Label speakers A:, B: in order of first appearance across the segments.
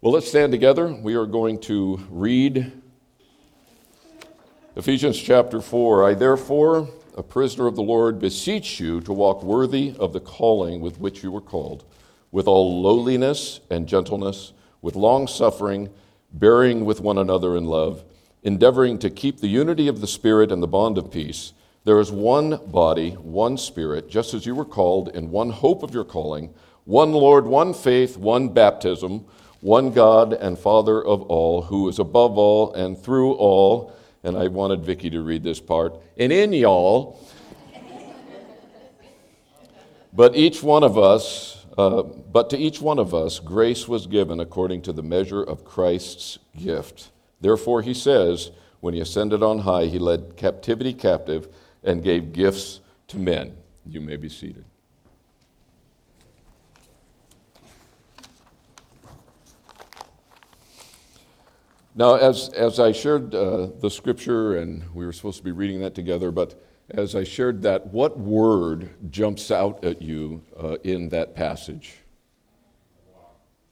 A: Well, let's stand together. We are going to read Ephesians chapter 4. I therefore, a prisoner of the Lord, beseech you to walk worthy of the calling with which you were called, with all lowliness and gentleness, with long suffering, bearing with one another in love, endeavoring to keep the unity of the Spirit and the bond of peace. There is one body, one Spirit, just as you were called in one hope of your calling, one Lord, one faith, one baptism one God and Father of all, who is above all and through all. And I wanted Vicky to read this part. And in y'all, but each one of us, uh, but to each one of us, grace was given according to the measure of Christ's gift. Therefore, he says, when he ascended on high, he led captivity captive and gave gifts to men. You may be seated. Now, as, as I shared uh, the scripture, and we were supposed to be reading that together, but as I shared that, what word jumps out at you uh, in that passage?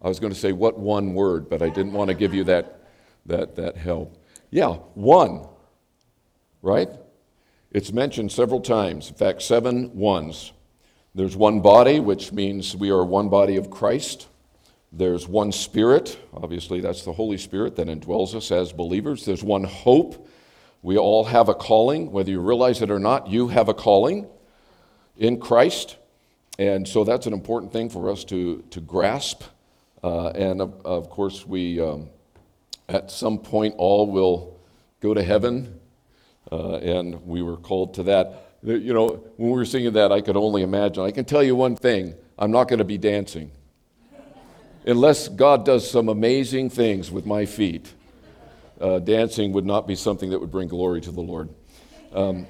A: I was going to say, what one word, but I didn't want to give you that, that, that help. Yeah, one, right? It's mentioned several times. In fact, seven ones. There's one body, which means we are one body of Christ. There's one Spirit, obviously, that's the Holy Spirit that indwells us as believers. There's one hope. We all have a calling, whether you realize it or not, you have a calling in Christ. And so that's an important thing for us to, to grasp. Uh, and of, of, course, we, um, at some point, all will go to heaven. Uh, and we were called to that. You know, when we were singing that, I could only imagine. I can tell you one thing I'm not going to be dancing unless God does some amazing things with my feet, uh, dancing would not be something that would bring glory to the Lord. Um,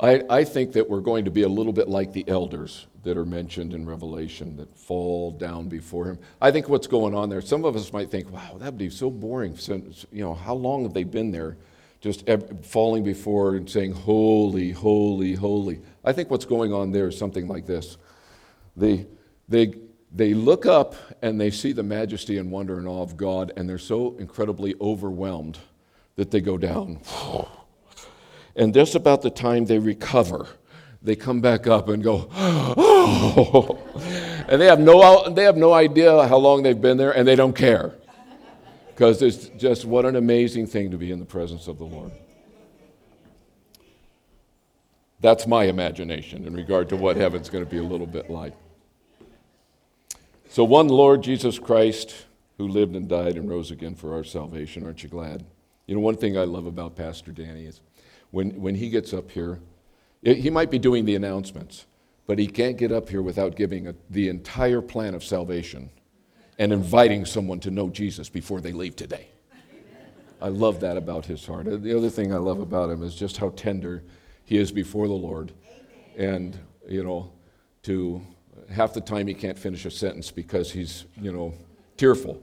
A: I, I think that we're going to be a little bit like the elders that are mentioned in Revelation that fall down before him. I think what's going on there, some of us might think, wow, that'd be so boring. Since, you know, how long have they been there? Just falling before and saying, Holy, holy, holy. I think what's going on there is something like this. They, they, they look up and they see the majesty and wonder and awe of God, and they're so incredibly overwhelmed that they go down. And just about the time they recover, they come back up and go, oh. and they have no, they have no idea how long they've been there, and they don't care. Because it's just what an amazing thing to be in the presence of the Lord. That's my imagination in regard to what heaven's going to be a little bit like. So, one Lord Jesus Christ who lived and died and rose again for our salvation. Aren't you glad? You know, one thing I love about Pastor Danny is when, when he gets up here, it, he might be doing the announcements, but he can't get up here without giving a, the entire plan of salvation and inviting someone to know Jesus before they leave today. I love that about his heart. The other thing I love about him is just how tender he is before the Lord. And, you know, to half the time he can't finish a sentence because he's, you know, tearful.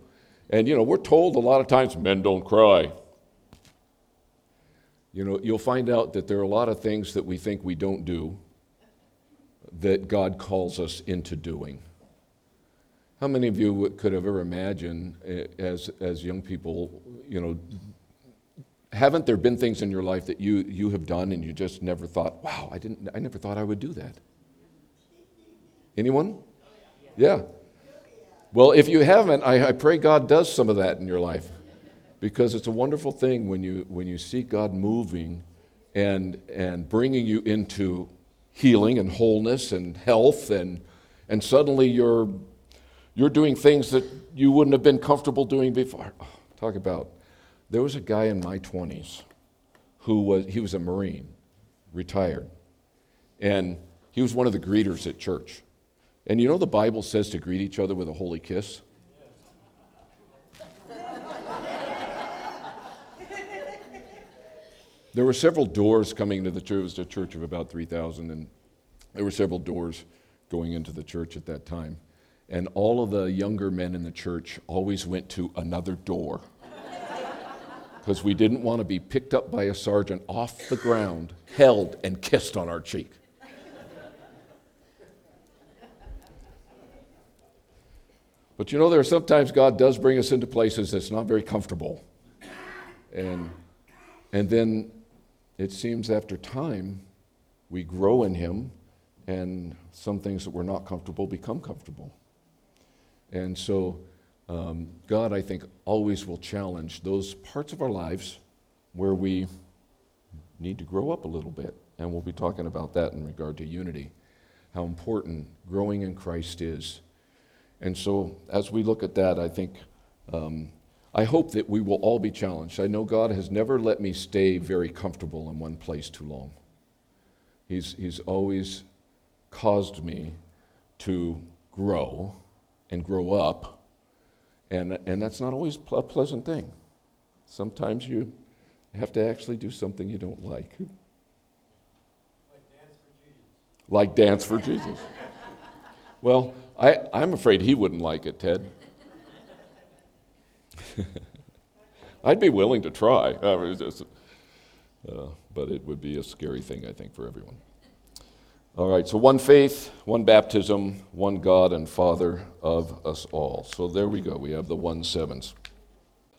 A: And, you know, we're told a lot of times men don't cry. You know, you'll find out that there are a lot of things that we think we don't do that God calls us into doing. How many of you could have ever imagined, eh, as, as young people, you know, haven't there been things in your life that you, you have done and you just never thought, wow, I, didn't, I never thought I would do that? Anyone? Yeah. Well, if you haven't, I, I, pray God does some of that in your life because it's a wonderful thing when you, when you see God moving and, and bringing you into healing and wholeness and health, and, and suddenly you're, you're doing things that you wouldn't have been comfortable doing before. Oh, talk about, there was a guy in my 20s who was, he was a Marine, retired, and he was one of the greeters at church. And you know the Bible says to greet each other with a holy kiss? there were several doors coming to the church. It was a church of about 3,000, and there were several doors going into the church at that time. And all of the younger men in the church always went to another door because we didn't want to be picked up by a sergeant off the ground, held, and kissed on our cheek. But you know, there are sometimes God does bring us into places that's not very comfortable. And, and then it seems after time, we grow in Him, and some things that were not comfortable become comfortable. And so, um, God, I think, always will challenge those parts of our lives where we need to grow up a little bit. And we'll be talking about that in regard to unity, how important growing in Christ is. And so, as we look at that, I think, um, I hope that we will all be challenged. I know God has never let me stay very comfortable in one place too long. He's, he's always caused me to grow and grow up. And, and that's not always a pleasant thing. Sometimes you have to actually do something you don't like. Like dance for Jesus. Like dance for Jesus. well, I, I'm afraid he wouldn't like it, Ted. I'd be willing to try, uh, but it would be a scary thing, I think, for everyone. All right, so one faith, one baptism, one God and Father of us all. So there we go. We have the one sevens.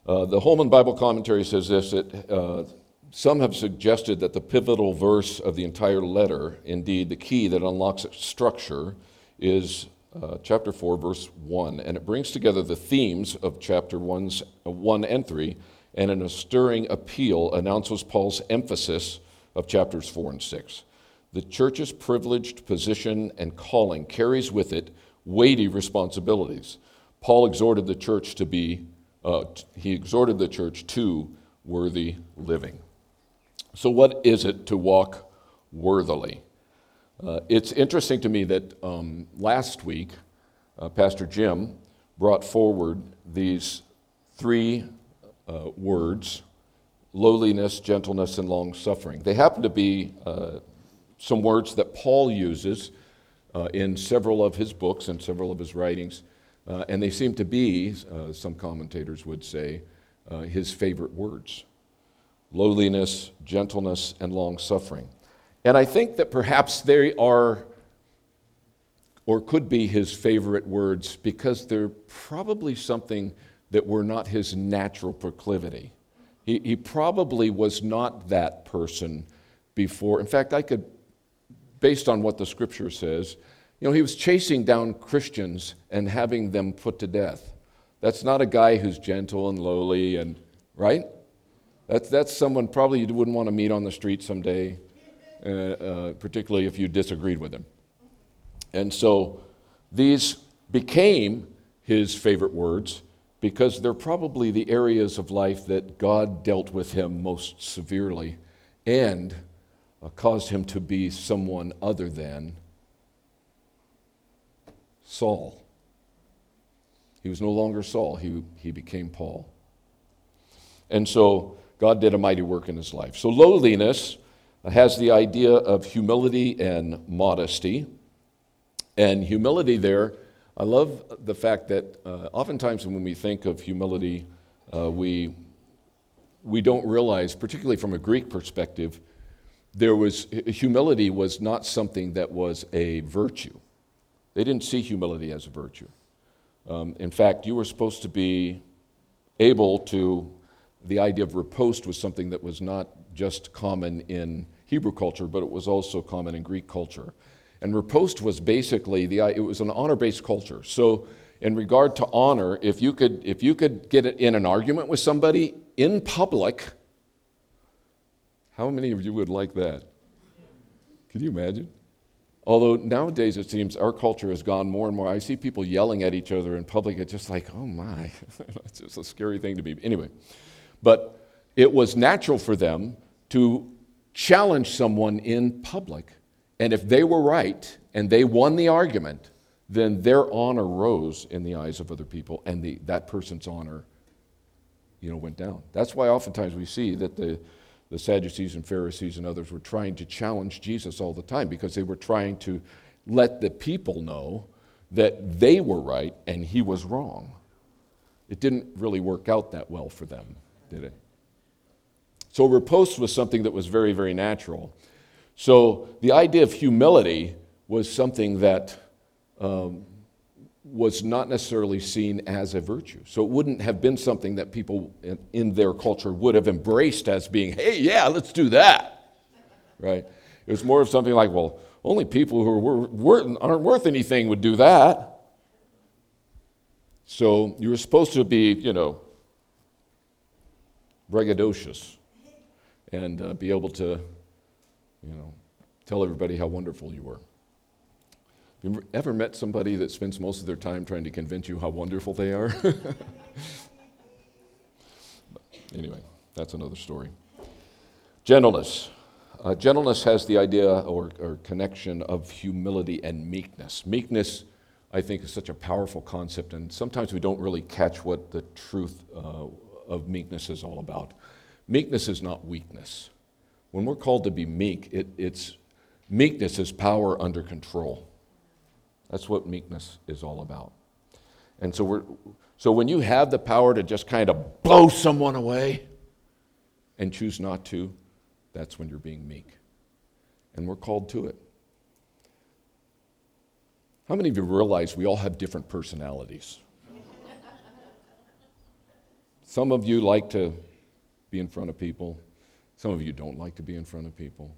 A: Uh, the Holman Bible Commentary says this that uh, some have suggested that the pivotal verse of the entire letter, indeed the key that unlocks its structure, is uh, chapter 4, verse 1. And it brings together the themes of chapter 1's, 1 and 3, and in a stirring appeal announces Paul's emphasis of chapters 4 and 6. The church's privileged position and calling carries with it weighty responsibilities. Paul exhorted the church to be, uh, he exhorted the church to worthy living. So, what is it to walk worthily? Uh, it's interesting to me that um, last week, uh, Pastor Jim brought forward these three uh, words lowliness, gentleness, and long suffering. They happen to be uh, some words that Paul uses uh, in several of his books and several of his writings, uh, and they seem to be, some commentators would say, his favorite words lowliness, gentleness, and long suffering. And I think that perhaps they are, or could be, his favorite words because they're probably something that were not his natural proclivity. He, he probably was not that person before. In fact, I could based on what the scripture says. You know, he was chasing down Christians and having them put to death. That's not a guy who's gentle and lowly and, right? That's, that's someone probably you wouldn't want to meet on the street someday, uh, uh, particularly if you disagreed with him. And so these became his favorite words because they're probably the areas of life that God dealt with him most severely and uh, caused him to be someone other than Saul. He was no longer Saul, he, he became Paul. And so God did a mighty work in his life. So lowliness has the idea of humility and modesty. And humility there, I love the fact that uh, oftentimes when we think of humility, uh, we, we don't realize, particularly from a Greek perspective, there was humility was not something that was a virtue. They didn't see humility as a virtue. Um, in fact, you were supposed to be able to. The idea of riposte was something that was not just common in Hebrew culture, but it was also common in Greek culture. And riposte was basically the it was an honor-based culture. So, in regard to honor, if you could if you could get it in an argument with somebody in public how many of you would like that? Can you imagine? Although nowadays it seems our culture has gone more and more. I see people yelling at each other in public. It's just like, oh my, it's just a scary thing to be. Anyway, but it was natural for them to challenge someone in public. And if they were right and they won the argument, then their honor rose in the eyes of other people, and the, that person's honor, you know, went down. That's why oftentimes we see that the the Sadducees and Pharisees and others were trying to challenge Jesus all the time because they were trying to let the people know that they were right and he was wrong. It didn't really work out that well for them, did it? So, riposte was something that was very, very natural. So, the idea of humility was something that um, was not necessarily seen as a virtue. So it wouldn't have been something that people in, in, their culture would have embraced as being, hey, yeah, let's do that. Right? It was more of something like, well, only people who worth, aren't worth anything would do that. So you were supposed to be, you know, braggadocious and uh, be able to, you know, tell everybody how wonderful you were. Have you ever met somebody that spends most of their time trying to convince you how wonderful they are? anyway, that's another story. Gentleness. Uh, gentleness has the idea or, or, connection of humility and meekness. Meekness, I think, is such a powerful concept, and sometimes we don't really catch what the truth uh, of meekness is all about. Meekness is not weakness. When we're called to be meek, it, it's meekness is power under control. That's what meekness is all about. And so, we're, so when you have the power to just kind of blow someone away and choose not to, that's when you're being meek. And we're called to it. How many of you realize we all have different personalities? Some of you like to be in front of people. Some of you don't like to be in front of people.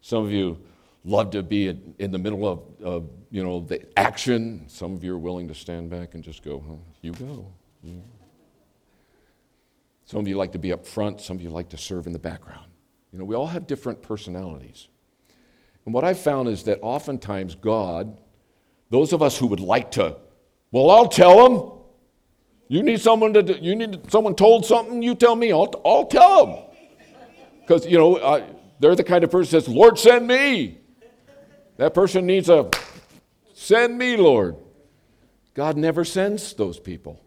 A: Some of you love to be in, the middle of, of, you know, the action. Some of you are willing to stand back and just go, huh, you go. Yeah. Some of you like to be up front. Some of you like to serve in the background. You know, we all have different personalities. And what I've found is that oftentimes God, those of us who would like to, well, I'll tell them. You need someone to, you need someone told something, you tell me, I'll, I'll tell them. Because, you know, uh, they're the kind of person that says, Lord, send me. That person needs a send me, Lord. God never sends those people.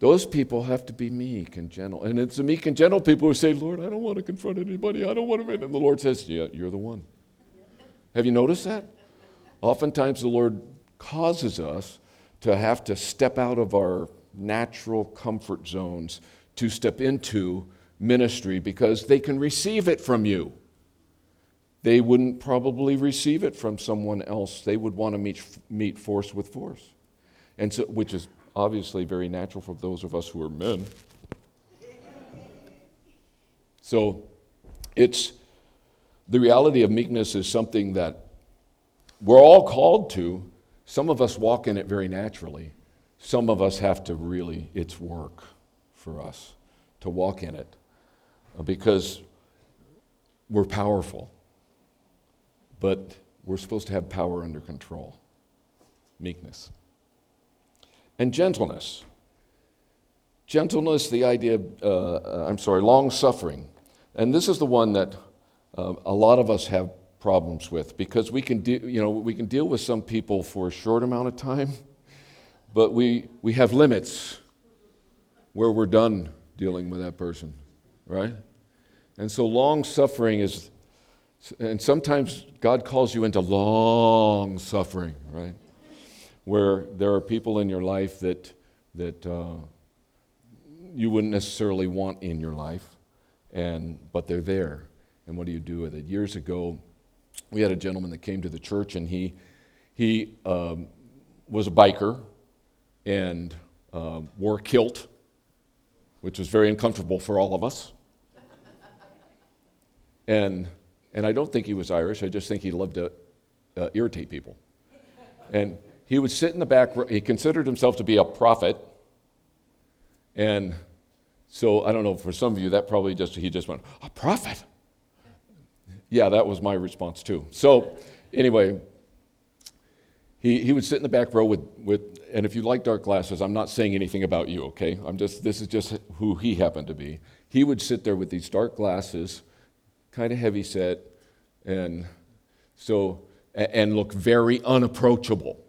A: Those people have to be meek and gentle. And it's the meek and gentle people who say, Lord, I don't want to confront anybody. I don't want to. And the Lord says, Yeah, you're the one. Have you noticed that? Oftentimes the Lord causes us to have to step out of our natural comfort zones to step into ministry because they can receive it from you they wouldn't probably receive it from someone else. They would want to meet, meet force with force, and so, which is obviously very natural for those of us who are men. So it's the reality of meekness is something that we're all called to. Some of us walk in it very naturally. Some of us have to really, it's work for us to walk in it because we're powerful but we're supposed to have power under control meekness. And gentleness. Gentleness, the idea of, uh, uh I'm sorry, long suffering. And this is the one that uh, a lot of us have problems with because we can, de- you know, we can deal with some people for a short amount of time, but we, we have limits where we're done dealing with that person, right? And so long suffering is and sometimes God calls you into long suffering, right? Where there are people in your life that, that uh, you wouldn't necessarily want in your life, and, but they're there. And what do you do with it? Years ago, we had a gentleman that came to the church, and he, he um, was a biker and uh, wore a kilt, which was very uncomfortable for all of us. And and I don't think he was Irish, I just think he loved to uh, irritate people. And he would sit in the back, he considered himself to be a prophet. And so I don't know, for some of you, that probably just, he just went, a prophet? Yeah, that was my response too. So anyway, he, he would sit in the back row with, with, and if you like dark glasses, I'm not saying anything about you, okay? I'm just, this is just who he happened to be. He would sit there with these dark glasses kind of heavy set, and so and look very unapproachable.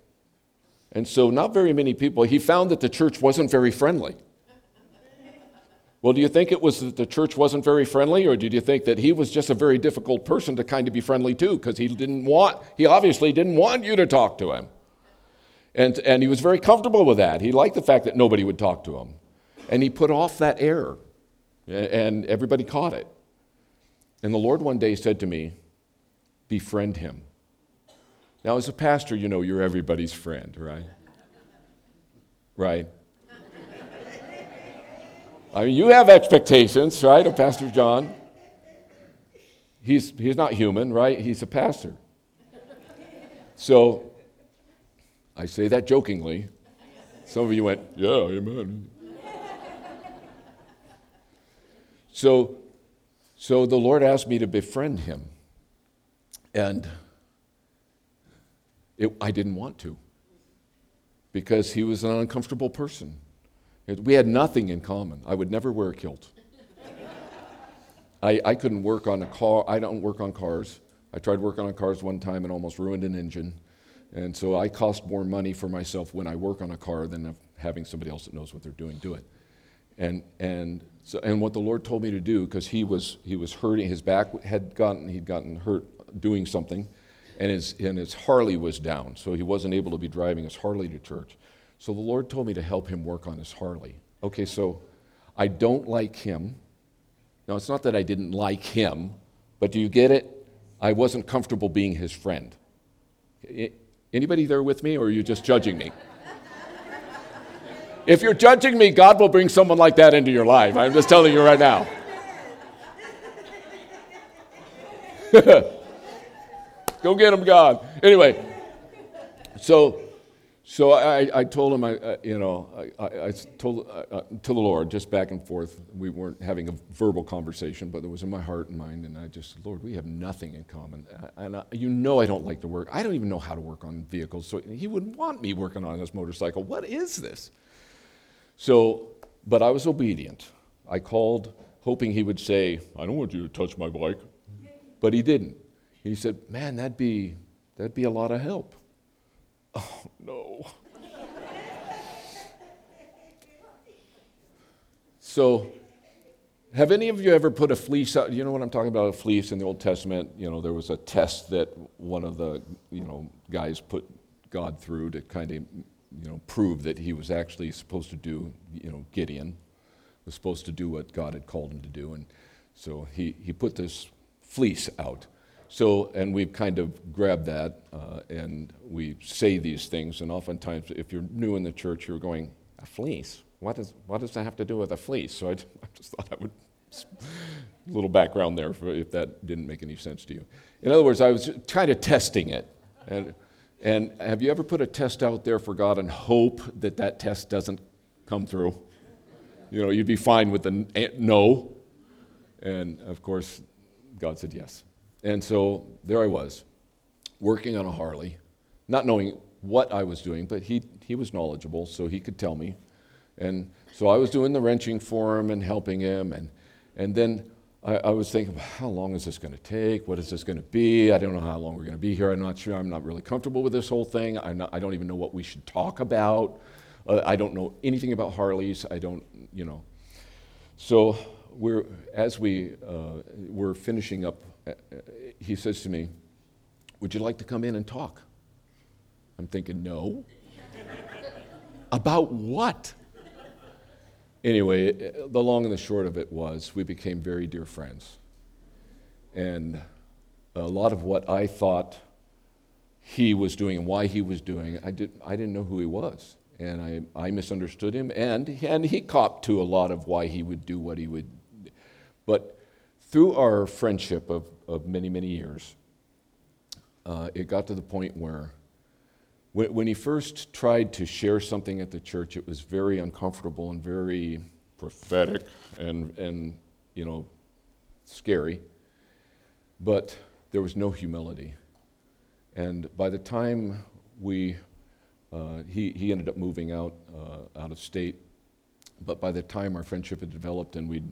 A: And so, not very many people. He found that the church wasn't very friendly. Well, do you think it was that the church wasn't very friendly, or did you think that he was just a very difficult person to kind of be friendly to because he didn't want, he obviously didn't want you to talk to him. And, and he was very comfortable with that. He liked the fact that nobody would talk to him. And he put off that air, and everybody caught it. And the Lord one day said to me, Befriend him. Now, as a pastor, you know you're everybody's friend, right? Right? I mean, you have expectations, right, of Pastor John. He's, he's not human, right? He's a pastor. So, I say that jokingly. Some of you went, yeah, amen. So, so the Lord asked me to befriend him. And it, I didn't want to because he was an uncomfortable person. We had nothing in common. I would never wear a kilt. I, I couldn't work on a car. I don't work on cars. I tried working on cars one time and almost ruined an engine. And so I cost more money for myself when I work on a car than having somebody else that knows what they're doing do it. And, and, so, and what the Lord told me to do, because he was, he was hurting, his back had gotten, he'd gotten hurt doing something, and his, and his Harley was down, so he wasn't able to be driving his Harley to church. So the Lord told me to help him work on his Harley. Okay, so I don't like him. Now, it's not that I didn't like him, but do you get it? I wasn't comfortable being his friend. Anybody there with me, or are you just judging me? if you're judging me, God will bring someone like that into your life. I'm just telling you right now. Go get him, God. Anyway, so so I, I told him, I, uh, you know, I, I told uh, uh, to the Lord, just back and forth. We weren't having a verbal conversation, but it was in my heart and mind. And I just, Lord, we have nothing in common. And I, you know I don't like to work. I don't even know how to work on vehicles. So he wouldn't want me working on this motorcycle. What is this? So, but I was obedient. I called, hoping he would say, I don't want you to touch my bike. But he didn't. He said, Man, that'd be, that'd be a lot of help. Oh, no. so, have any of you ever put a fleece out? You know what I'm talking about? A fleece in the Old Testament. You know, there was a test that one of the, you know, guys put God through to kind of, you know, prove that he was actually supposed to do, you know, Gideon was supposed to do what God had called him to do. And so he, he put this fleece out. So, and we've kind of grabbed that uh, and we say these things. And oftentimes, if you're new in the church, you're going, a fleece? What, is, what does that have to do with a fleece? So I, I just thought I would, a little background there for, if that didn't make any sense to you. In other words, I was kind of testing it. And, and have you ever put a test out there for God and hope that that test doesn't come through? You know, you'd be fine with the no. And of course, God said yes. And so there I was, working on a Harley, not knowing what I was doing, but he, he was knowledgeable, so he could tell me. And so I was doing the wrenching for him and helping him. And, and then I, I was thinking, how long is this going to take? What is this going to be? I don't know how long we're going to be here. I'm not sure. I'm not really comfortable with this whole thing. Not, i don't even know what we should talk about. Uh, I don't know anything about Harleys. I don't, you know. So we're, as we uh, were finishing up he says to me, Would you like to come in and talk? I'm thinking, No. About what? Anyway, the long and the short of it was we became very dear friends. And a lot of what I thought he was doing and why he was doing, I, did, I didn't know who he was. And I, I misunderstood him, and, and he copped to a lot of why he would do what he would. But through our friendship of, of many, many years, uh, it got to the point where when, when he first tried to share something at the church, it was very uncomfortable and very prophetic and, and you know, scary. But there was no humility. And by the time we, uh, he, he ended up moving out, uh, out of state but by the time our friendship had developed and we'd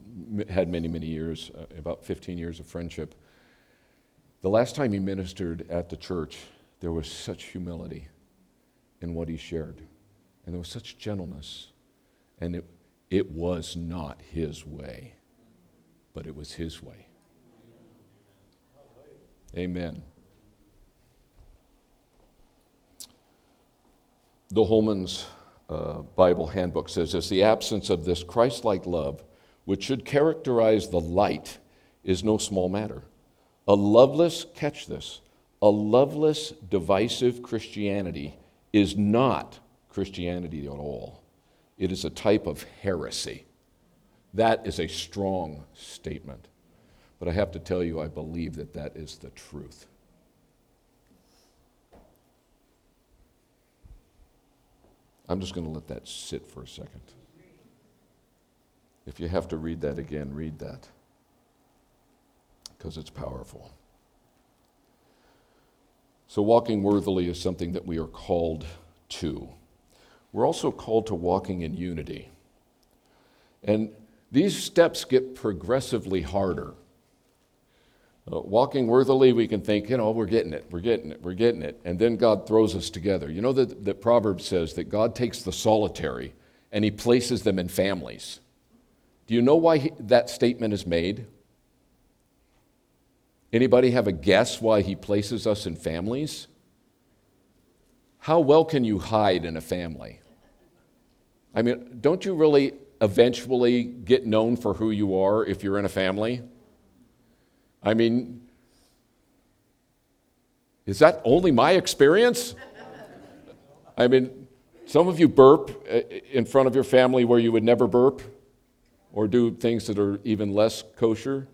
A: had many, many years, uh, about 15 years of friendship, the last time he ministered at the church, there was such humility in what he shared. And there was such gentleness. And it, it was not his way, but it was his way. Amen. The Holmans uh, Bible handbook says this the absence of this Christ like love, which should characterize the light, is no small matter. A loveless, catch this, A loveless, divisive Christianity is not Christianity at all. It is a type of heresy. That is a strong statement. But I have to tell you, I believe that that is the truth. I'm just going to let that sit for a second. If you have to read that again, read that because it's powerful. So, walking worthily is something that we are called to. We're also called to walking in unity. And these steps get progressively harder. Uh, walking worthily, we can think, you know, we're getting it, we're getting it, we're getting it. And then God throws us together. You know that, that Proverbs says that God takes the solitary and he places them in families. Do you know why he, that statement is made? Anybody have a guess why he places us in families? How well can you hide in a family? I mean, don't you really eventually get known for who you are if you're in a family? I mean, is that only my experience? I mean, some of you burp uh, in front of your family where you would never burp or do things that are even less kosher.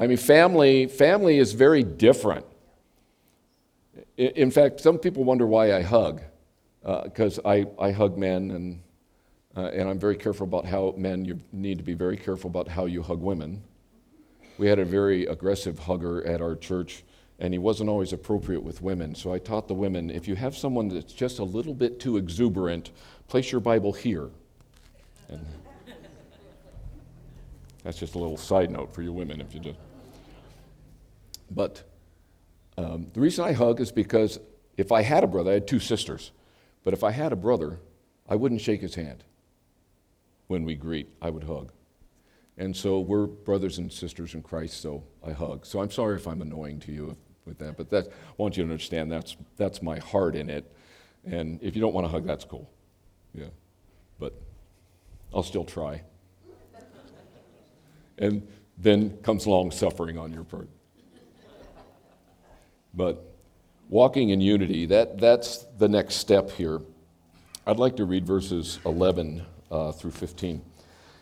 A: I mean, family, family is very different. In fact, some people wonder why I hug, because uh, I, I hug men, and, uh, and I'm very careful about how men, you need to be very careful about how you hug women. We had a very aggressive hugger at our church, and he wasn't always appropriate with women. So I taught the women if you have someone that's just a little bit too exuberant, place your Bible here. And that's just a little side note for you women if you just. But um, the reason I hug is because if I had a brother, I had two sisters, but if I had a brother, I wouldn't shake his hand when we greet, I would hug. And so we're brothers and sisters in Christ, so I hug. So I'm sorry if I'm annoying to you with that, but that, I want you to understand that's, that's my heart in it. And if you don't want to hug, that's cool. Yeah. But I'll still try. and then comes long suffering on your part. But walking in unity, that, that's the next step here. I'd like to read verses 11 uh, through 15.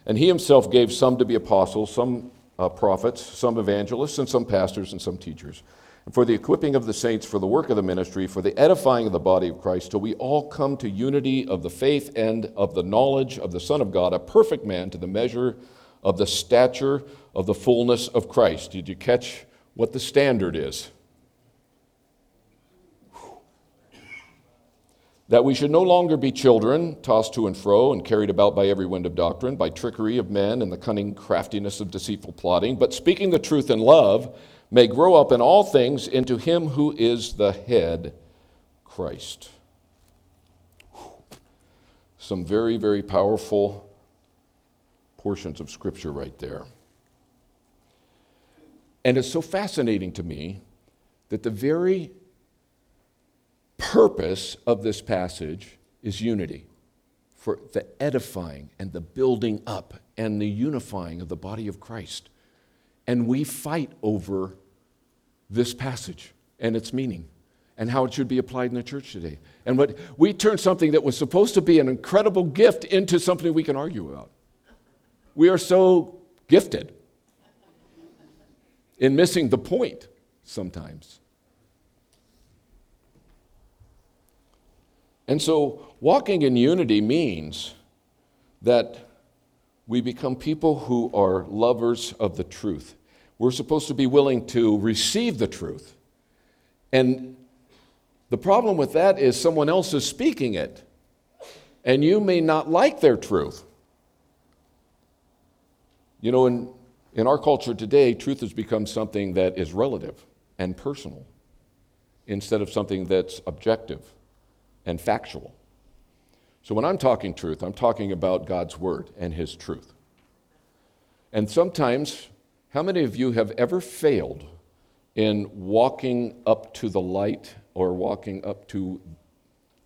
A: And he himself gave some to be apostles, some uh, prophets, some evangelists, and some pastors and some teachers. And for the equipping of the saints, for the work of the ministry, for the edifying of the body of Christ, till we all come to unity of the faith and of the knowledge of the Son of God, a perfect man to the measure of the stature of the fullness of Christ. Did you catch what the standard is? That we should no longer be children, tossed to and fro and carried about by every wind of doctrine, by trickery of men and the cunning craftiness of deceitful plotting, but speaking the truth in love, may grow up in all things into him who is the head, Christ. Some very, very powerful portions of Scripture right there. And it's so fascinating to me that the very purpose of this passage is unity for the edifying and the building up and the unifying of the body of Christ. And we fight over this passage and its meaning and how it should be applied in the church today. And what we turn something that was supposed to be an incredible gift into something we can argue about. We are so gifted in missing the point sometimes. And so, walking in unity means that we become people who are lovers of the truth. We're supposed to be willing to receive the truth. And the problem with that is someone else is speaking it, and you may not like their truth. You know, in, in our culture today, truth has become something that is relative and personal instead of something that's objective and factual. So when I'm talking truth, I'm talking about God's word and his truth. And sometimes, how many of you have ever failed in walking up to the light or walking up to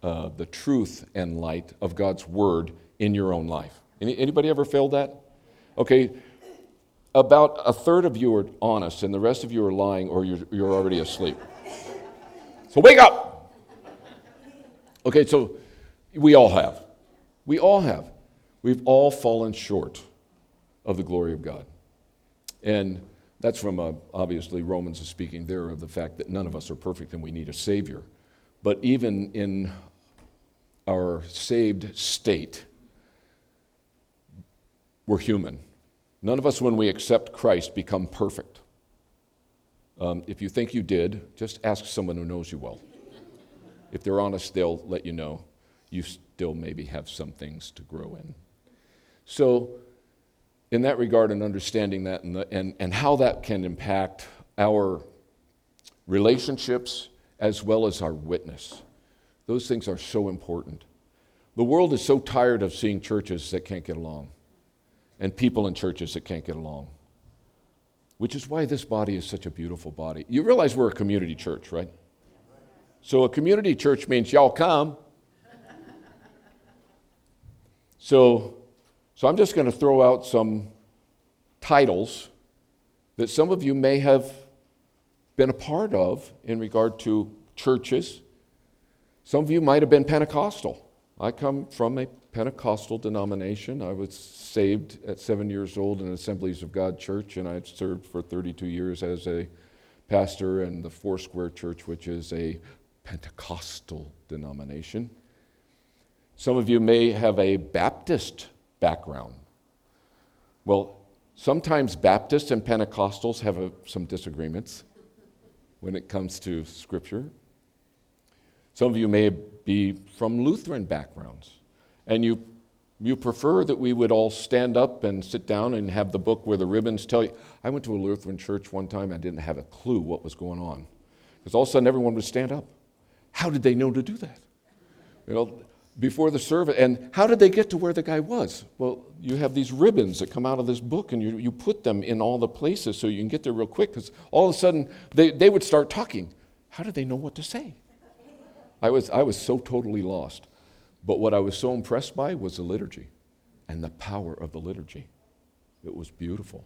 A: uh, the truth and light of God's word in your own life? Any, anybody ever failed that? Okay, about a third of you are honest, and the rest of you are lying, or you're, you're already asleep. So wake up! Okay, so we all have. We all have. We've all fallen short of the glory of God. And that's from, uh, obviously, Romans is speaking there of the fact that none of us are perfect and we need a Savior. But even in our saved state, we're human. None of us, when we accept Christ, become perfect. Um, if you think you did, just ask someone who knows you well. If they're honest, they'll let you know you still maybe have some things to grow in. So, in that regard, and understanding that and, the, and, and how that can impact our relationships as well as our witness, those things are so important. The world is so tired of seeing churches that can't get along and people in churches that can't get along, which is why this body is such a beautiful body. You realize we're a community church, right? So, a community church means y'all come. So, so I'm just going to throw out some titles that some of you may have been a part of in regard to churches. Some of you might have been Pentecostal. I come from a Pentecostal denomination. I was saved at seven years old in Assemblies of God Church, and I've served for 32 years as a pastor in the Foursquare Church, which is a Pentecostal denomination. Some of you may have a Baptist background. Well, sometimes Baptists and Pentecostals have a, some disagreements when it comes to Scripture. Some of you may be from Lutheran backgrounds, and you, you prefer that we would all stand up and sit down and have the book where the ribbons tell you. I went to a Lutheran church one time, I didn't have a clue what was going on. Because all of a sudden everyone would stand up. How did they know to do that? You know, before the service. And how did they get to where the guy was? Well, you have these ribbons that come out of this book, and you, you put them in all the places so you can get there real quick, because all of a sudden they, they would start talking. How did they know what to say? I was, I was so totally lost. But what I was so impressed by was the liturgy and the power of the liturgy. It was beautiful.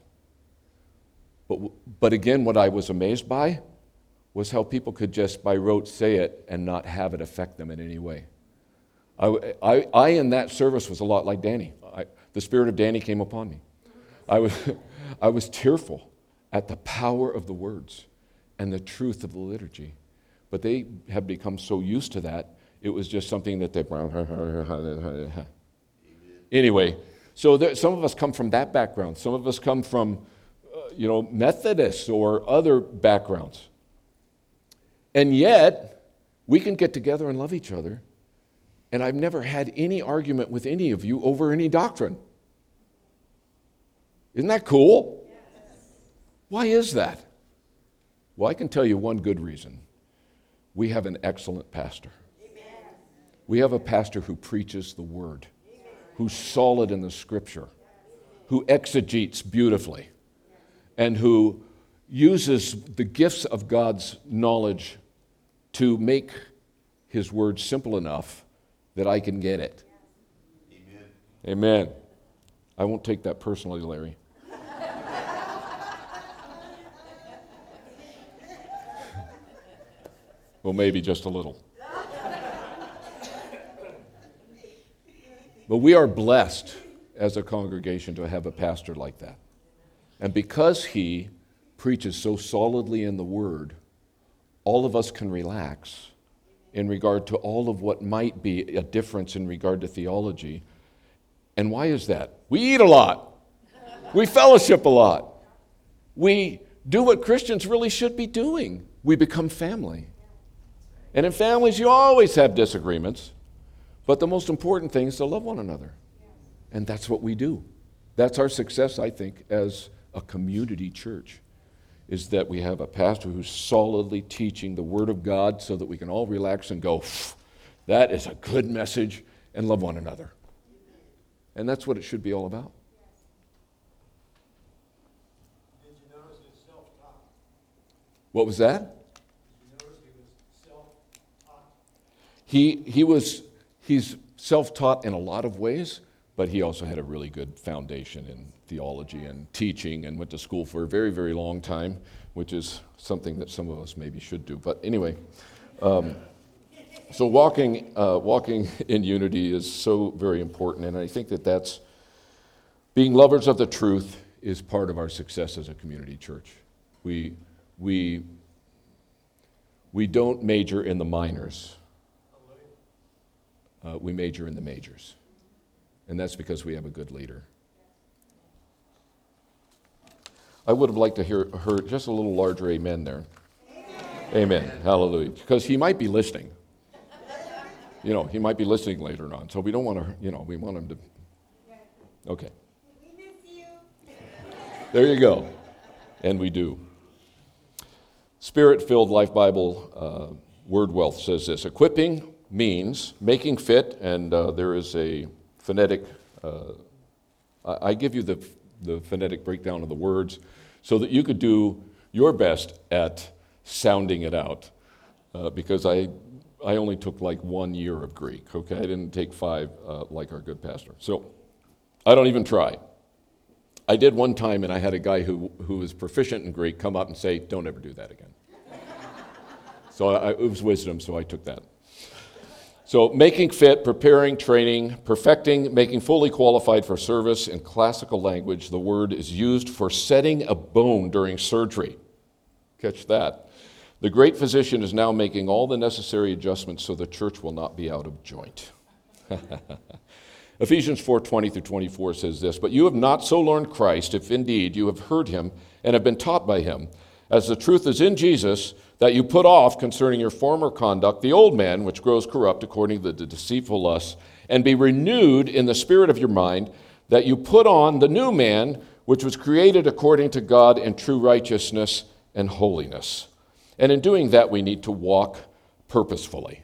A: But, but again, what I was amazed by was how people could just by rote say it and not have it affect them in any way. I, I, I in that service was a lot like Danny. I, the spirit of Danny came upon me. I was, I was tearful at the power of the words and the truth of the liturgy. But they have become so used to that, it was just something that they. anyway, so there, some of us come from that background. Some of us come from, uh, you know, Methodists or other backgrounds. And yet, we can get together and love each other and I've never had any argument with any of you over any doctrine. Isn't that cool? Yes. Why is that? Well, I can tell you one good reason. We have an excellent pastor. Amen. We have a pastor who preaches the word, Amen. who's solid in the scripture, who exegetes beautifully, and who uses the gifts of God's knowledge to make his word simple enough that I can get it. Amen. Amen. I won't take that personally, Larry. well, maybe just a little. But we are blessed as a congregation to have a pastor like that. And because he preaches so solidly in the Word, all of us can relax in regard to all of what might be a difference in regard to theology. And why is that? We eat a lot, we fellowship a lot, we do what Christians really should be doing. We become family. And in families, you always have disagreements, but the most important thing is to love one another. And that's what we do. That's our success, I think, as a community church is that we have a pastor who's solidly teaching the Word of God so that we can all relax and go, that is a good message, and love one another. And that's what it should be all about. What was that? He, he was, he's self taught in a lot of ways, but he also had a really good foundation in theology and teaching and went to school for a very, very long time, which is something that some of us maybe should do. But anyway, um, so walking, uh, walking in unity is so very important, and I think that that's being lovers of the truth is part of our success as a community church. We, we, we don't major in the minors, uh, we major in the majors. And that's because we have a good leader. I would have liked to hear heard just a little larger amen there. Amen. amen. Hallelujah. Because he might be listening. You know, he might be listening later on. So we don't want to, you know, we want him to. Okay. There you go. And we do. Spirit filled Life Bible uh, Word Wealth says this Equipping means making fit, and uh, there is a phonetic, uh, I give you the, the phonetic breakdown of the words so that you could do your best at sounding it out. Uh, because I, I only took like one year of Greek, okay? I didn't take five uh, like our good pastor. So I don't even try. I did one time, and I had a guy who, who was proficient in Greek come up and say, Don't ever do that again. so I, it was wisdom, so I took that. So, making fit, preparing, training, perfecting, making fully qualified for service in classical language, the word is used for setting a bone during surgery. Catch that. The great physician is now making all the necessary adjustments so the church will not be out of joint. Ephesians 4:20 through 24 says this, "But you have not so learned Christ if indeed you have heard him and have been taught by him, as the truth is in Jesus, that you put off concerning your former conduct the old man which grows corrupt according to the deceitful lusts, and be renewed in the spirit of your mind, that you put on the new man which was created according to God in true righteousness and holiness." And in doing that, we need to walk purposefully.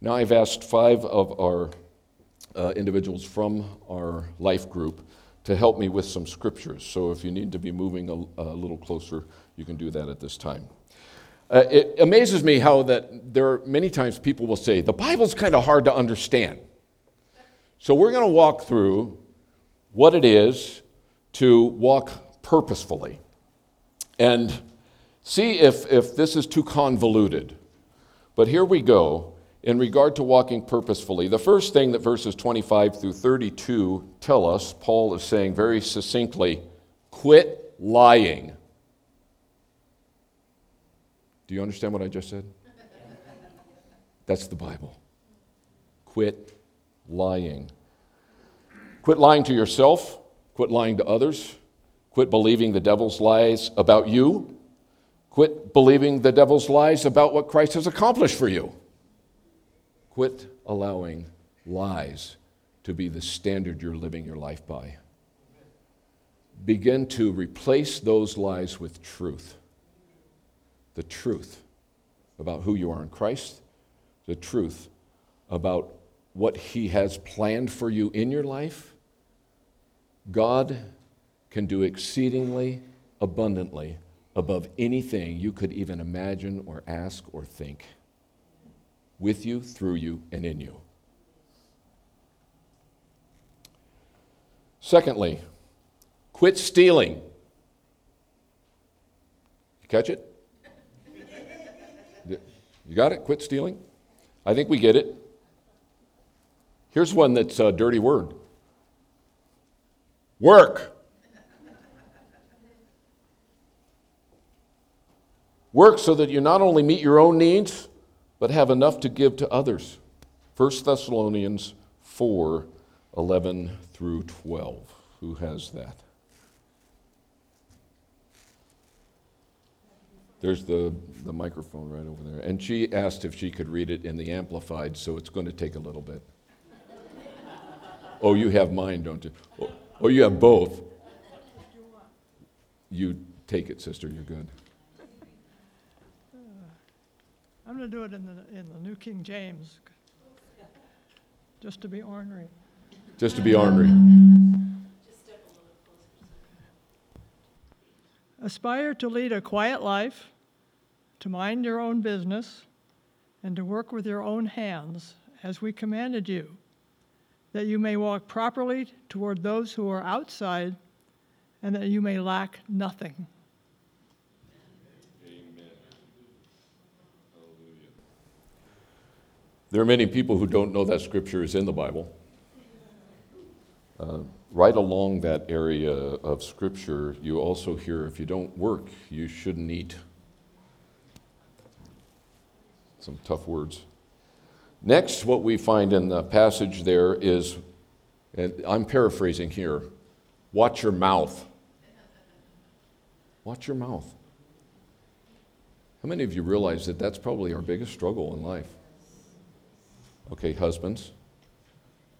A: Now, I've asked five of our uh, individuals from our life group to help me with some scriptures. So if you need to be moving a, a little closer, you can do that at this time. Uh, it amazes me how that there are many times people will say, the Bible's kind of hard to understand. So we're going to walk through what it is to walk purposefully and see if, if this is too convoluted. But here we go in regard to walking purposefully. The first thing that verses 25 through 32 tell us, Paul is saying very succinctly quit lying. Do you understand what I just said? That's the Bible. Quit lying. Quit lying to yourself. Quit lying to others. Quit believing the devil's lies about you. Quit believing the devil's lies about what Christ has accomplished for you. Quit allowing lies to be the standard you're living your life by. Begin to replace those lies with truth the truth about who you are in Christ, the truth about what He has planned for you in your life, God can do exceedingly abundantly above anything you could even imagine or ask or think with you, through you, and in you. Secondly, quit stealing. You catch it? You got it? Quit stealing? I think we get it. Here's one that's a dirty word work. Work so that you not only meet your own needs, but have enough to give to others. 1 Thessalonians 4 11 through 12. Who has that? There's the, the microphone right over there. And she asked if she could read it in the Amplified, so it's going to take a little bit. oh, you have mine, don't you? Oh, oh, you have both. You take it, sister. You're good.
B: Uh, I'm going to do it in the, in the New King James, just to be ornery.
A: Just to be ornery.
B: Aspire to lead a quiet life, to mind your own business, and to work with your own hands, as we commanded you, that you may walk properly toward those who are outside, and that you may lack nothing.
A: There are many people who don't know that scripture is in the Bible. Uh, right along that area of scripture, you also hear if you don't work, you shouldn't eat. Some tough words. Next, what we find in the passage there is, and I'm paraphrasing here, watch your mouth. Watch your mouth. How many of you realize that that's probably our biggest struggle in life? Okay, husbands,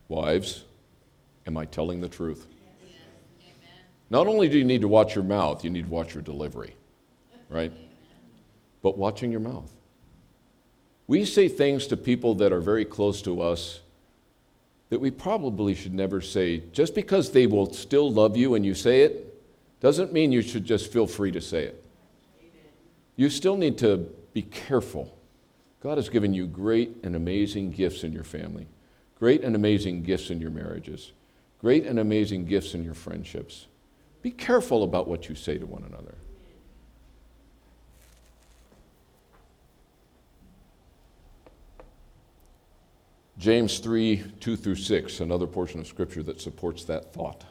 A: wives, am I telling the truth? Not only do you need to watch your mouth, you need to watch your delivery, right? But watching your mouth. We say things to people that are very close to us that we probably should never say. Just because they will still love you and you say it, doesn't mean you should just feel free to say it. You still need to be careful God has given you great and amazing gifts in your family, great and amazing gifts in your marriages, great and amazing gifts in your friendships. Be careful about what you say to one another. James 3 2 through 6, another portion of Scripture that supports that thought.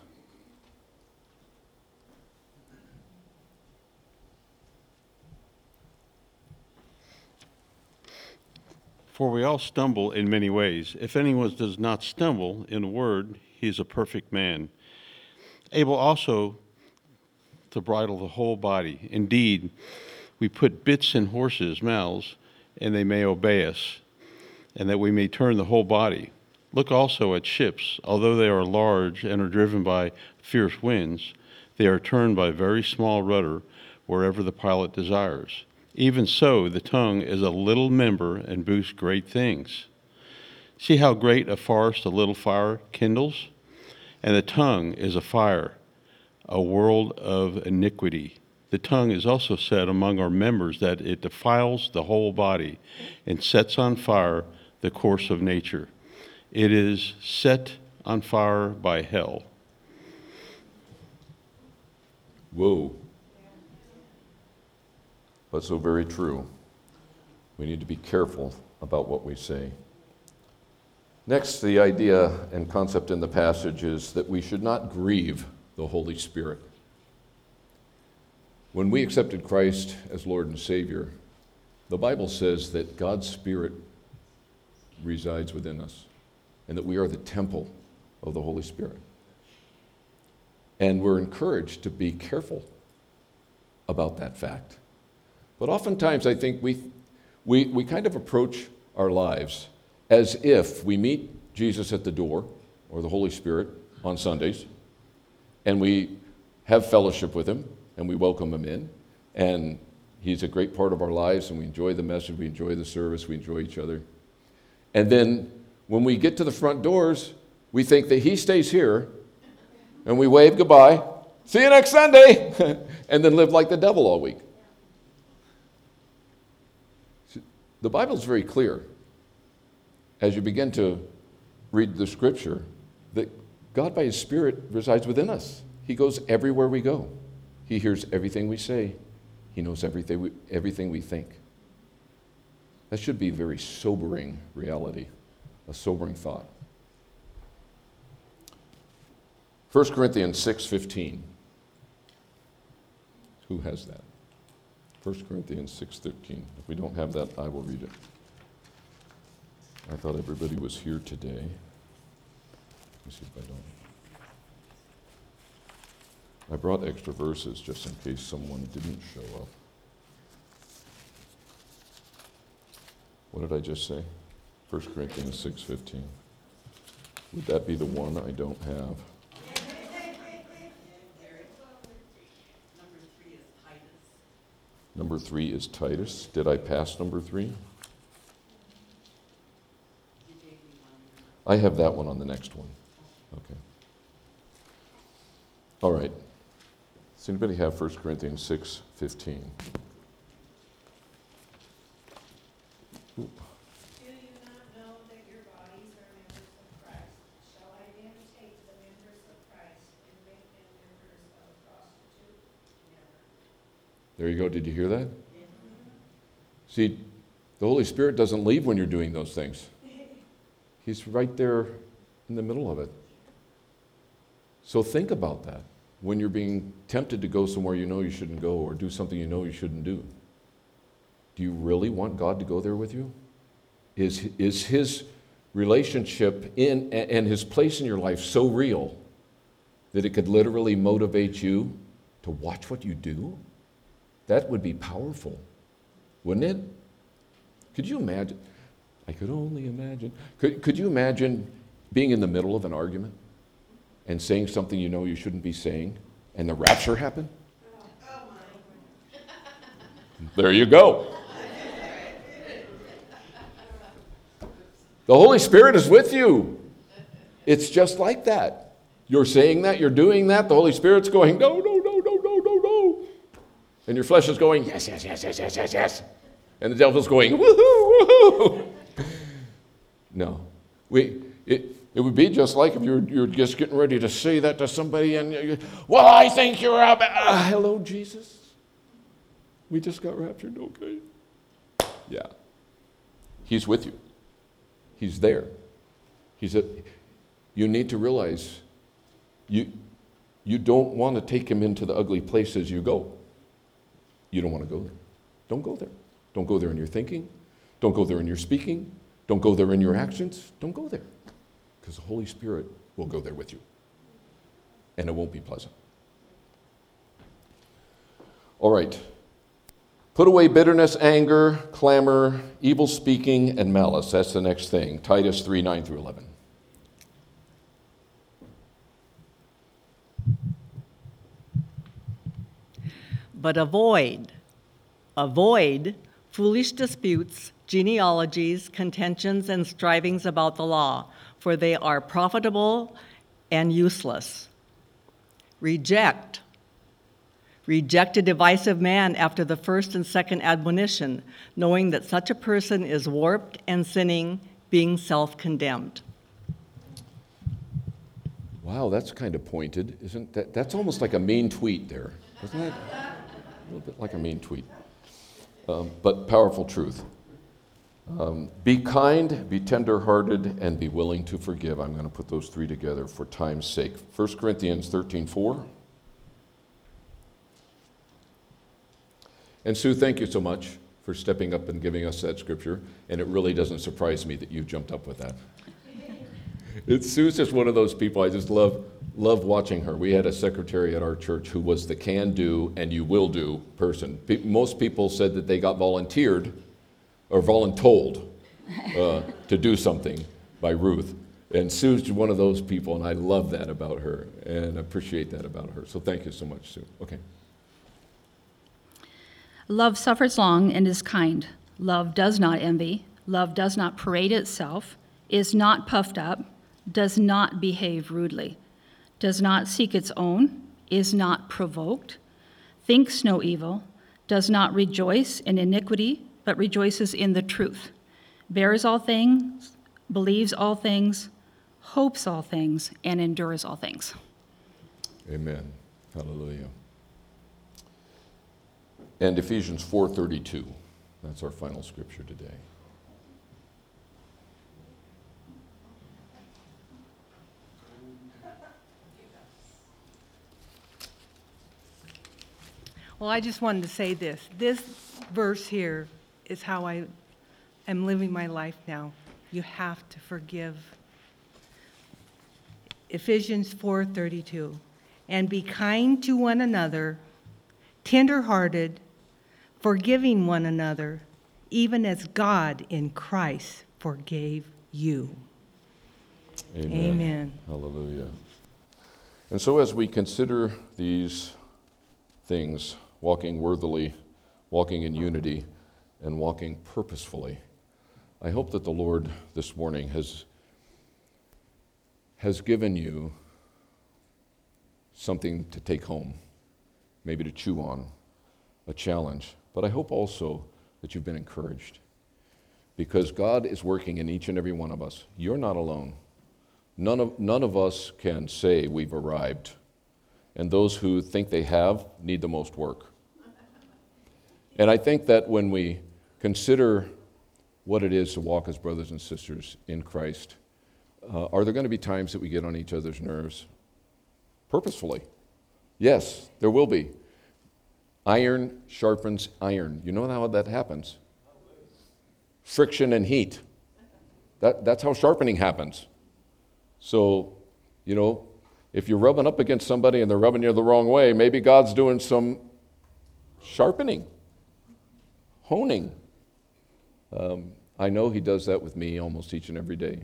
C: For we all stumble in many ways. If anyone does not stumble in a word, he is a perfect man, able also to bridle the whole body. Indeed, we put bits in horses' mouths, and they may obey us, and that we may turn the whole body. Look also at ships. Although they are large and are driven by fierce winds, they are turned by a very small rudder wherever the pilot desires. Even so, the tongue is a little member and boasts great things. See how great a forest a little fire kindles? And the tongue is a fire, a world of iniquity. The tongue is also said among our members that it defiles the whole body and sets on fire the course of nature. It is set on fire by hell.
A: Whoa but so very true. We need to be careful about what we say. Next, the idea and concept in the passage is that we should not grieve the Holy Spirit. When we accepted Christ as Lord and Savior, the Bible says that God's Spirit resides within us and that we are the temple of the Holy Spirit. And we're encouraged to be careful about that fact. But oftentimes, I think we, we, we kind of approach our lives as if we meet Jesus at the door or the Holy Spirit on Sundays, and we have fellowship with him and we welcome him in, and he's a great part of our lives, and we enjoy the message, we enjoy the service, we enjoy each other. And then when we get to the front doors, we think that he stays here, and we wave goodbye, see you next Sunday, and then live like the devil all week. The Bible is very clear as you begin to read the scripture that God, by His Spirit, resides within us. He goes everywhere we go, He hears everything we say, He knows everything we, everything we think. That should be a very sobering reality, a sobering thought. 1 Corinthians 6:15. Who has that? 1 Corinthians 6.13. If we don't have that, I will read it. I thought everybody was here today. Let me see if I don't. I brought extra verses just in case someone didn't show up. What did I just say? 1 Corinthians 6.15. Would that be the one I don't have? Number three is Titus. Did I pass number three? I have that one on the next one. Okay. All right. Does anybody have 1 Corinthians 6 15?
D: Do you not know that your bodies are members of Christ? Shall I
A: There you go. Did you hear that? See, the Holy Spirit doesn't leave when you're doing those things, He's right there in the middle of it. So think about that when you're being tempted to go somewhere you know you shouldn't go or do something you know you shouldn't do. Do you really want God to go there with you? Is, is His relationship in, and His place in your life so real that it could literally motivate you to watch what you do? That would be powerful, wouldn't it? Could you imagine? I could only imagine. Could, could you imagine being in the middle of an argument and saying something you know you shouldn't be saying and the rapture happened? There you go. The Holy Spirit is with you. It's just like that. You're saying that, you're doing that, the Holy Spirit's going, no, no. And your flesh is going, yes, yes, yes, yes, yes, yes, yes. And the devil's going, woohoo, woohoo. No. We, it, it would be just like if you're, you're just getting ready to say that to somebody and, you, well, I think you're a uh, hello, Jesus. We just got raptured, okay? Yeah. He's with you. He's there. He's a, you need to realize you, you don't want to take him into the ugly places you go. You don't want to go there. Don't go there. Don't go there in your thinking. Don't go there in your speaking. Don't go there in your actions. Don't go there. Because the Holy Spirit will go there with you. And it won't be pleasant. All right. Put away bitterness, anger, clamor, evil speaking, and malice. That's the next thing. Titus 3 9 through 11.
D: But avoid, avoid foolish disputes, genealogies, contentions, and strivings about the law, for they are profitable and useless. Reject, Reject a divisive man after the first and second admonition, knowing that such a person is warped and sinning, being self condemned.
A: Wow, that's kind of pointed, isn't that? That's almost like a mean tweet there, isn't that? A little bit like a mean tweet, um, but powerful truth. Um, be kind, be tenderhearted, and be willing to forgive. I'm going to put those three together for time's sake. 1 Corinthians 13 4. And Sue, thank you so much for stepping up and giving us that scripture. And it really doesn't surprise me that you jumped up with that. It's, Sue's just one of those people I just love, love watching her. We had a secretary at our church who was the can do and you will do person. Pe- most people said that they got volunteered or voluntold uh, to do something by Ruth. And Sue's one of those people, and I love that about her and appreciate that about her. So thank you so much, Sue. Okay.
E: Love suffers long and is kind. Love does not envy. Love does not parade itself, is not puffed up, does not behave rudely, does not seek its own, is not provoked, thinks no evil, does not rejoice in iniquity, but rejoices in the truth, bears all things, believes all things, hopes all things, and endures all things.
A: Amen. Hallelujah. And Ephesians 4:32. That's our final scripture today.
F: Well, I just wanted to say this. This verse here is how I am living my life now. You have to forgive. Ephesians 4:32. And be kind to one another, tenderhearted, forgiving one another, even as God in Christ forgave you.
A: Amen.
F: Amen.
A: Hallelujah. And so, as we consider these things, walking worthily, walking in unity, and walking purposefully, I hope that the Lord this morning has, has given you something to take home, maybe to chew on, a challenge. But I hope also that you've been encouraged because God is working in each and every one of us. You're not alone. None of, none of us can say we've arrived. And those who think they have need the most work. And I think that when we consider what it is to walk as brothers and sisters in Christ, uh, are there going to be times that we get on each other's nerves? Purposefully. Yes, there will be. Iron sharpens iron. You know how that happens? Friction and heat. That, that's how sharpening happens. So, you know, if you're rubbing up against somebody and they're rubbing you the wrong way, maybe God's doing some sharpening, honing. Um, I know He does that with me almost each and every day.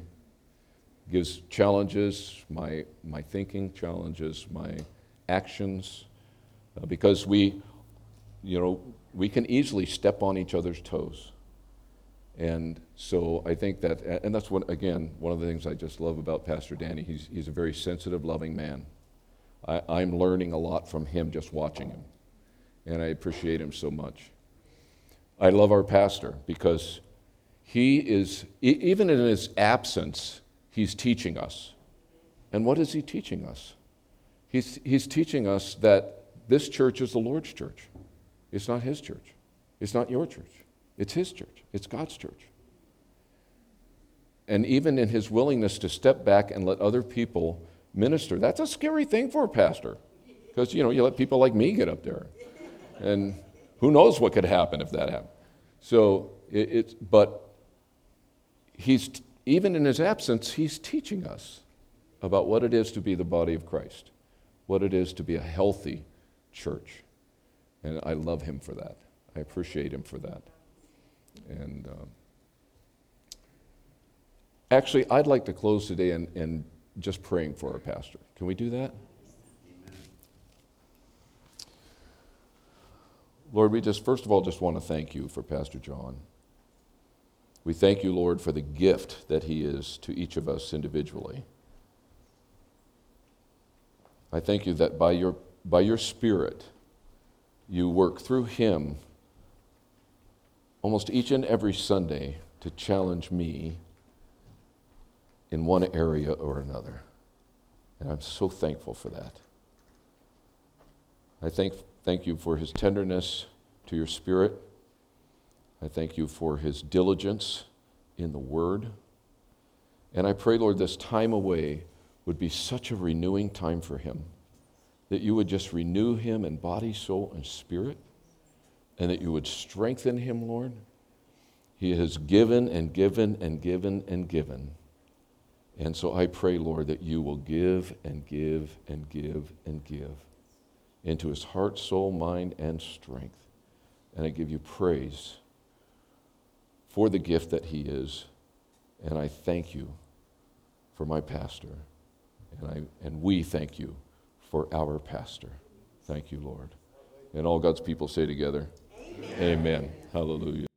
A: Gives challenges, my, my thinking challenges, my actions, uh, because we, you know, we can easily step on each other's toes. And so I think that, and that's what, again, one of the things I just love about Pastor Danny. He's, he's a very sensitive, loving man. I, I'm learning a lot from him just watching him, and I appreciate him so much. I love our pastor because he is, even in his absence, he's teaching us. And what is he teaching us? He's, he's teaching us that this church is the Lord's church. It's not his church. It's not your church. It's his church. It's God's church. And even in his willingness to step back and let other people minister, that's a scary thing for a pastor. Because, you know, you let people like me get up there. And who knows what could happen if that happened. So, it, it's, but he's, even in his absence, he's teaching us about what it is to be the body of Christ, what it is to be a healthy church. And I love him for that. I appreciate him for that. And um, actually, I'd like to close today and, and just praying for our pastor. Can we do that? Lord, we just, first of all, just want to thank you for Pastor John. We thank you, Lord, for the gift that he is to each of us individually. I thank you that by your, by your Spirit, you work through him almost each and every Sunday to challenge me in one area or another. And I'm so thankful for that. I thank, thank you for his tenderness to your spirit. I thank you for his diligence in the word. And I pray, Lord, this time away would be such a renewing time for him, that you would just renew him in body, soul, and spirit and that you would strengthen him, Lord. He has given and given and given and given. And so I pray, Lord, that you will give and give and give and give into his heart, soul, mind, and strength. And I give you praise for the gift that he is. And I thank you for my pastor. And, I, and we thank you for our pastor. Thank you, Lord. And all God's people say together, Amen. Hallelujah.